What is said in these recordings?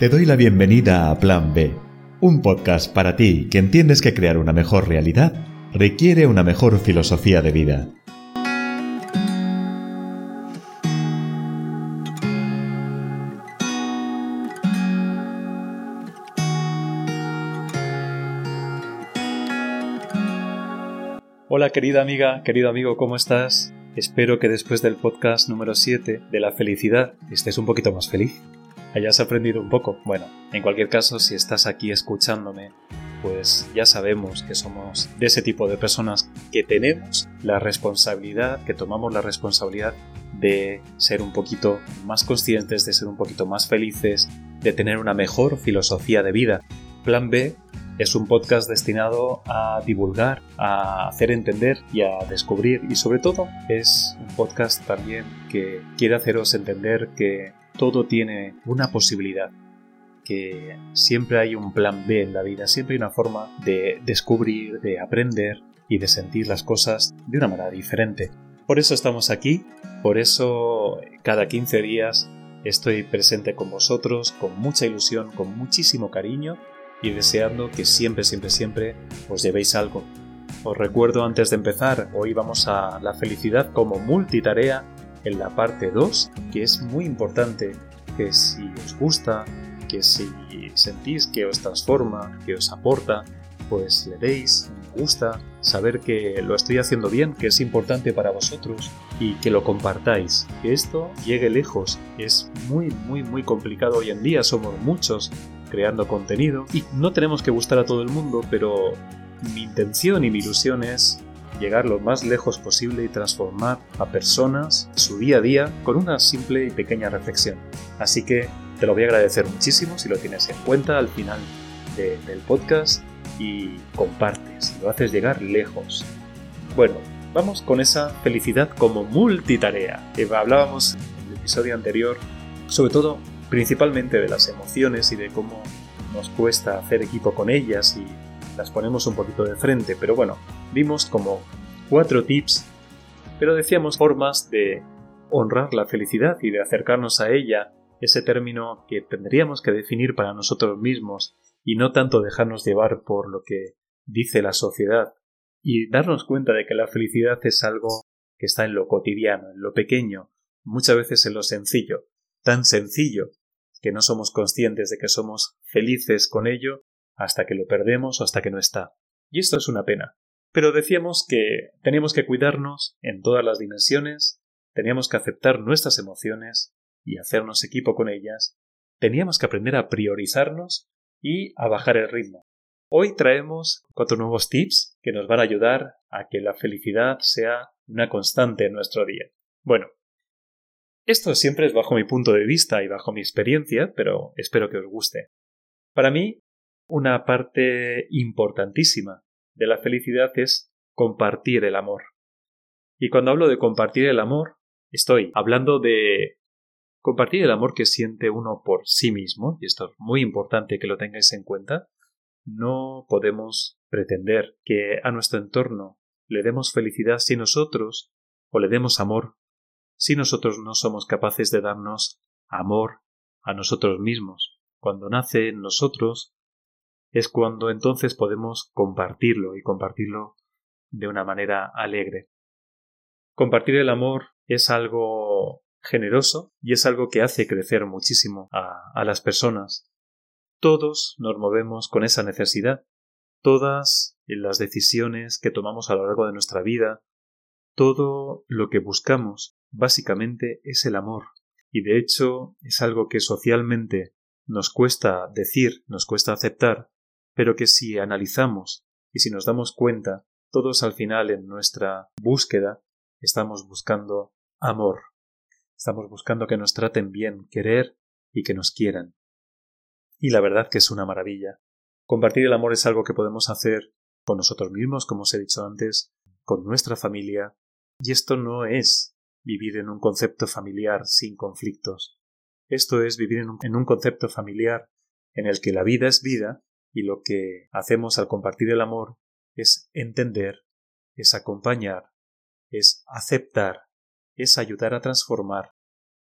Te doy la bienvenida a Plan B, un podcast para ti que entiendes que crear una mejor realidad requiere una mejor filosofía de vida. Hola querida amiga, querido amigo, ¿cómo estás? Espero que después del podcast número 7 de la felicidad estés un poquito más feliz hayas aprendido un poco. Bueno, en cualquier caso, si estás aquí escuchándome, pues ya sabemos que somos de ese tipo de personas que tenemos la responsabilidad, que tomamos la responsabilidad de ser un poquito más conscientes, de ser un poquito más felices, de tener una mejor filosofía de vida. Plan B es un podcast destinado a divulgar, a hacer entender y a descubrir y sobre todo es un podcast también que quiere haceros entender que todo tiene una posibilidad, que siempre hay un plan B en la vida, siempre hay una forma de descubrir, de aprender y de sentir las cosas de una manera diferente. Por eso estamos aquí, por eso cada 15 días estoy presente con vosotros, con mucha ilusión, con muchísimo cariño y deseando que siempre, siempre, siempre os llevéis algo. Os recuerdo antes de empezar, hoy vamos a la felicidad como multitarea en la parte 2, que es muy importante que si os gusta, que si sentís que os transforma, que os aporta, pues le deis me gusta, saber que lo estoy haciendo bien, que es importante para vosotros y que lo compartáis, que esto llegue lejos. Es muy, muy, muy complicado hoy en día, somos muchos creando contenido y no tenemos que gustar a todo el mundo, pero mi intención y mi ilusión es llegar lo más lejos posible y transformar a personas su día a día con una simple y pequeña reflexión. Así que te lo voy a agradecer muchísimo si lo tienes en cuenta al final del podcast y compartes, lo haces llegar lejos. Bueno, vamos con esa felicidad como multitarea que hablábamos en el episodio anterior, sobre todo principalmente de las emociones y de cómo nos cuesta hacer equipo con ellas y las ponemos un poquito de frente, pero bueno, vimos como cuatro tips, pero decíamos formas de honrar la felicidad y de acercarnos a ella, ese término que tendríamos que definir para nosotros mismos y no tanto dejarnos llevar por lo que dice la sociedad y darnos cuenta de que la felicidad es algo que está en lo cotidiano, en lo pequeño, muchas veces en lo sencillo, tan sencillo que no somos conscientes de que somos felices con ello hasta que lo perdemos o hasta que no está. Y esto es una pena. Pero decíamos que teníamos que cuidarnos en todas las dimensiones, teníamos que aceptar nuestras emociones y hacernos equipo con ellas, teníamos que aprender a priorizarnos y a bajar el ritmo. Hoy traemos cuatro nuevos tips que nos van a ayudar a que la felicidad sea una constante en nuestro día. Bueno, esto siempre es bajo mi punto de vista y bajo mi experiencia, pero espero que os guste. Para mí, una parte importantísima de la felicidad es compartir el amor. Y cuando hablo de compartir el amor, estoy hablando de compartir el amor que siente uno por sí mismo, y esto es muy importante que lo tengáis en cuenta. No podemos pretender que a nuestro entorno le demos felicidad si nosotros, o le demos amor, si nosotros no somos capaces de darnos amor a nosotros mismos. Cuando nace en nosotros, es cuando entonces podemos compartirlo y compartirlo de una manera alegre. Compartir el amor es algo generoso y es algo que hace crecer muchísimo a, las personas. Todos nos movemos con esa necesidad. Todas las decisiones que tomamos a lo largo de nuestra vida, todo lo que buscamos básicamente es el amor. Y de hecho es algo que socialmente nos cuesta decir, nos cuesta aceptar, pero que si analizamos y si nos damos cuenta, todos al final en nuestra búsqueda estamos buscando amor. Estamos buscando que nos traten bien, querer y que nos quieran. Y la verdad que es una maravilla. Compartir el amor es algo que podemos hacer con nosotros mismos, como os he dicho antes, con nuestra familia, y esto no es vivir en un concepto familiar sin conflictos. Esto es vivir en un, en un concepto familiar en el que la vida es vida y lo que hacemos al compartir el amor es entender, es acompañar, es aceptar, es ayudar a transformar,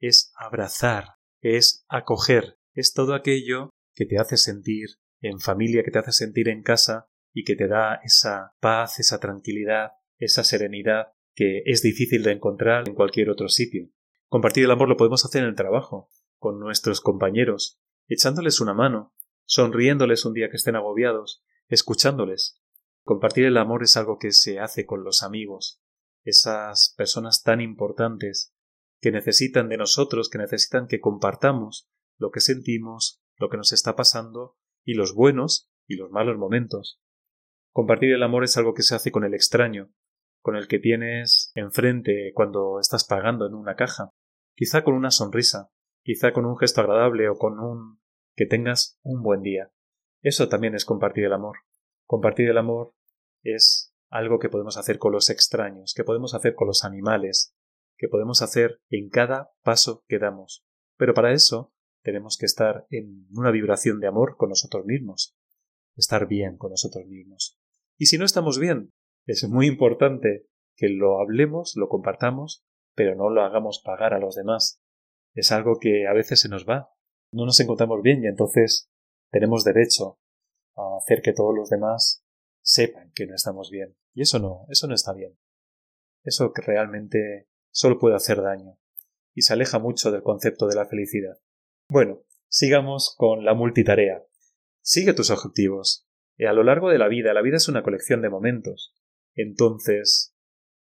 es abrazar, es acoger es todo aquello que te hace sentir en familia, que te hace sentir en casa y que te da esa paz, esa tranquilidad, esa serenidad que es difícil de encontrar en cualquier otro sitio. Compartir el amor lo podemos hacer en el trabajo, con nuestros compañeros, echándoles una mano, sonriéndoles un día que estén agobiados, escuchándoles. Compartir el amor es algo que se hace con los amigos, esas personas tan importantes que necesitan de nosotros, que necesitan que compartamos lo que sentimos, lo que nos está pasando, y los buenos y los malos momentos. Compartir el amor es algo que se hace con el extraño, con el que tienes enfrente cuando estás pagando en una caja, quizá con una sonrisa, quizá con un gesto agradable o con un que tengas un buen día. Eso también es compartir el amor. Compartir el amor es algo que podemos hacer con los extraños, que podemos hacer con los animales, que podemos hacer en cada paso que damos. Pero para eso tenemos que estar en una vibración de amor con nosotros mismos, estar bien con nosotros mismos. Y si no estamos bien, es muy importante que lo hablemos, lo compartamos, pero no lo hagamos pagar a los demás. Es algo que a veces se nos va. No nos encontramos bien y entonces tenemos derecho a hacer que todos los demás sepan que no estamos bien. Y eso no, eso no está bien. Eso que realmente solo puede hacer daño y se aleja mucho del concepto de la felicidad. Bueno, sigamos con la multitarea. Sigue tus objetivos. Y a lo largo de la vida, la vida es una colección de momentos. Entonces,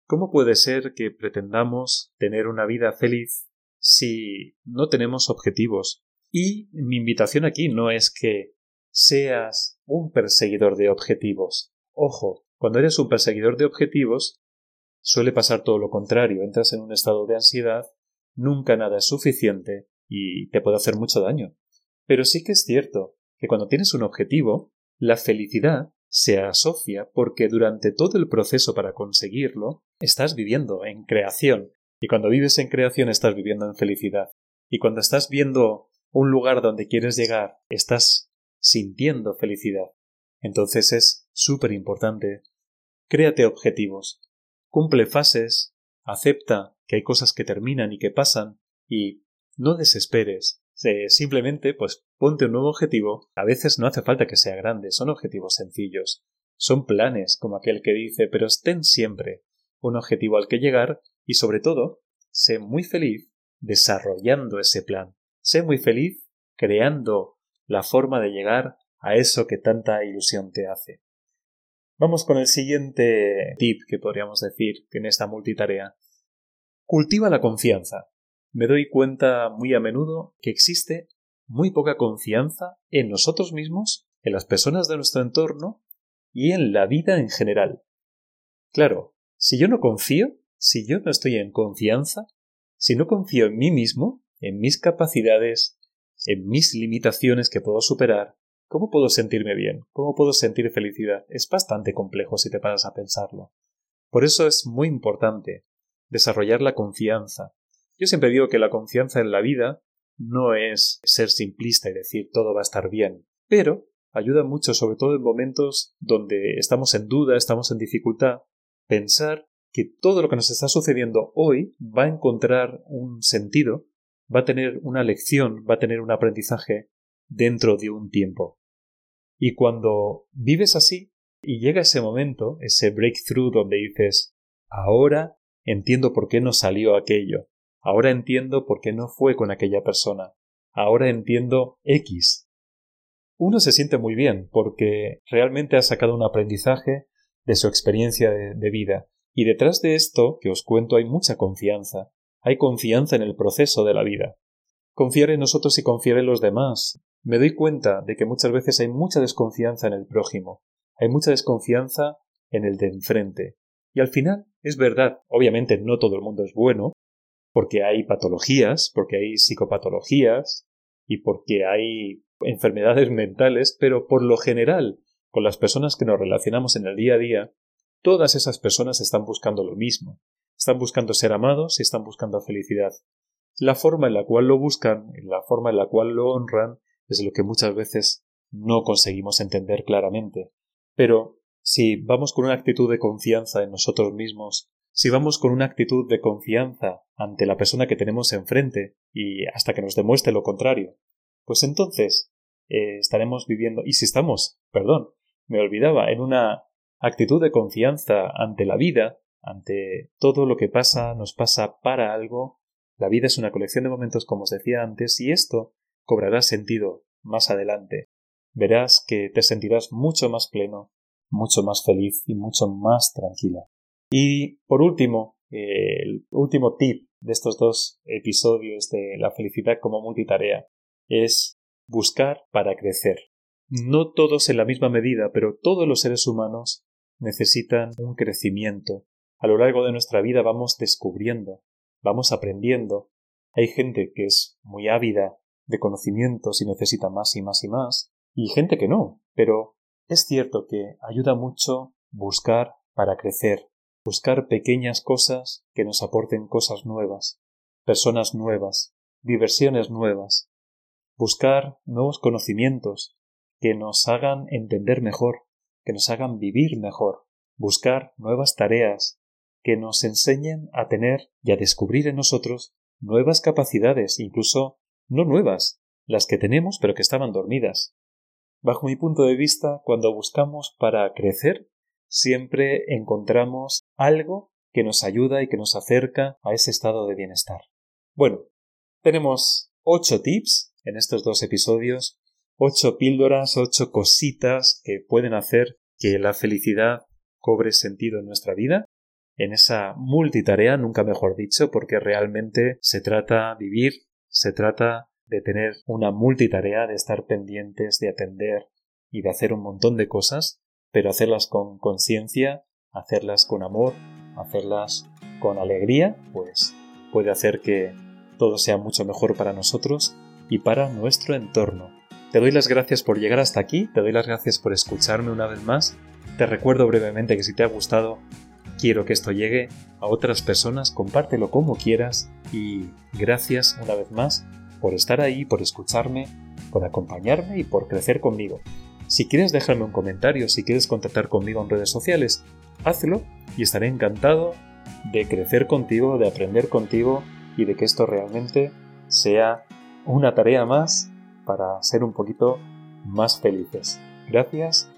¿cómo puede ser que pretendamos tener una vida feliz si no tenemos objetivos? Y mi invitación aquí no es que seas un perseguidor de objetivos. Ojo, cuando eres un perseguidor de objetivos, suele pasar todo lo contrario. Entras en un estado de ansiedad, nunca nada es suficiente y te puede hacer mucho daño. Pero sí que es cierto que cuando tienes un objetivo, la felicidad se asocia porque durante todo el proceso para conseguirlo estás viviendo en creación. Y cuando vives en creación estás viviendo en felicidad. Y cuando estás viendo un lugar donde quieres llegar, estás sintiendo felicidad. Entonces es súper importante. Créate objetivos. Cumple fases. Acepta que hay cosas que terminan y que pasan. Y no desesperes. simplemente, pues, ponte un nuevo objetivo. A veces no hace falta que sea grande, son objetivos sencillos. Son planes, como aquel que dice, pero estén siempre un objetivo al que llegar y, sobre todo, sé muy feliz desarrollando ese plan. Sé muy feliz creando la forma de llegar a eso que tanta ilusión te hace. Vamos con el siguiente tip que podríamos decir en esta multitarea. Cultiva la confianza me doy cuenta muy a menudo que existe muy poca confianza en nosotros mismos, en las personas de nuestro entorno y en la vida en general. Claro, si yo no confío, si yo no estoy en confianza, si no confío en mí mismo, en mis capacidades, en mis limitaciones que puedo superar, ¿cómo puedo sentirme bien? ¿Cómo puedo sentir felicidad? Es bastante complejo si te paras a pensarlo. Por eso es muy importante desarrollar la confianza, yo siempre digo que la confianza en la vida no es ser simplista y decir todo va a estar bien, pero ayuda mucho, sobre todo en momentos donde estamos en duda, estamos en dificultad, pensar que todo lo que nos está sucediendo hoy va a encontrar un sentido, va a tener una lección, va a tener un aprendizaje dentro de un tiempo. Y cuando vives así y llega ese momento, ese breakthrough donde dices, ahora entiendo por qué no salió aquello, Ahora entiendo por qué no fue con aquella persona. Ahora entiendo X. Uno se siente muy bien porque realmente ha sacado un aprendizaje de su experiencia de, vida. Y detrás de esto que os cuento hay mucha confianza. Hay confianza en el proceso de la vida. Confiar en nosotros y confiar en los demás. Me doy cuenta de que muchas veces hay mucha desconfianza en el prójimo. Hay mucha desconfianza en el de enfrente. Y al final, es verdad, obviamente no todo el mundo es bueno, porque hay patologías, porque hay psicopatologías y porque hay enfermedades mentales, pero por lo general, con las personas que nos relacionamos en el día a día, todas esas personas están buscando lo mismo. Están buscando ser amados y están buscando felicidad. La forma en la cual lo buscan, la forma en la cual lo honran, es lo que muchas veces no conseguimos entender claramente. Pero si vamos con una actitud de confianza en nosotros mismos si vamos con una actitud de confianza ante la persona que tenemos enfrente y hasta que nos demuestre lo contrario, pues entonces eh, estaremos viviendo, y si estamos, perdón, me olvidaba, en una actitud de confianza ante la vida, ante todo lo que pasa, nos pasa para algo, la vida es una colección de momentos como os decía antes, y esto cobrará sentido más adelante. Verás que te sentirás mucho más pleno, mucho más feliz y mucho más tranquila. Y por último, el último tip de estos dos episodios de la felicidad como multitarea es buscar para crecer. No todos en la misma medida, pero todos los seres humanos necesitan un crecimiento. A lo largo de nuestra vida vamos descubriendo, vamos aprendiendo. Hay gente que es muy ávida de conocimientos y necesita más y más y más, y gente que no, pero es cierto que ayuda mucho buscar para crecer, buscar pequeñas cosas que nos aporten cosas nuevas, personas nuevas, diversiones nuevas, buscar nuevos conocimientos que nos hagan entender mejor, que nos hagan vivir mejor, buscar nuevas tareas que nos enseñen a tener y a descubrir en nosotros nuevas capacidades, incluso no nuevas, las que tenemos pero que estaban dormidas. Bajo mi punto de vista, cuando buscamos para crecer, siempre encontramos algo que nos ayuda y que nos acerca a ese estado de bienestar. Bueno, tenemos ocho tips en estos dos episodios, ocho píldoras, ocho cositas que pueden hacer que la felicidad cobre sentido en nuestra vida, en esa multitarea, nunca mejor dicho, porque realmente se trata de vivir, se trata de tener una multitarea, de estar pendientes, de atender y de hacer un montón de cosas, pero hacerlas con conciencia, hacerlas con amor, hacerlas con alegría, pues puede hacer que todo sea mucho mejor para nosotros y para nuestro entorno. Te doy las gracias por llegar hasta aquí, te doy las gracias por escucharme una vez más. Te recuerdo brevemente que si te ha gustado, quiero que esto llegue a otras personas, compártelo como quieras y gracias una vez más por estar ahí, por escucharme, por acompañarme y por crecer conmigo. Si quieres dejarme un comentario, si quieres contactar conmigo en redes sociales, hazlo y estaré encantado de crecer contigo, de aprender contigo y de que esto realmente sea una tarea más para ser un poquito más felices. Gracias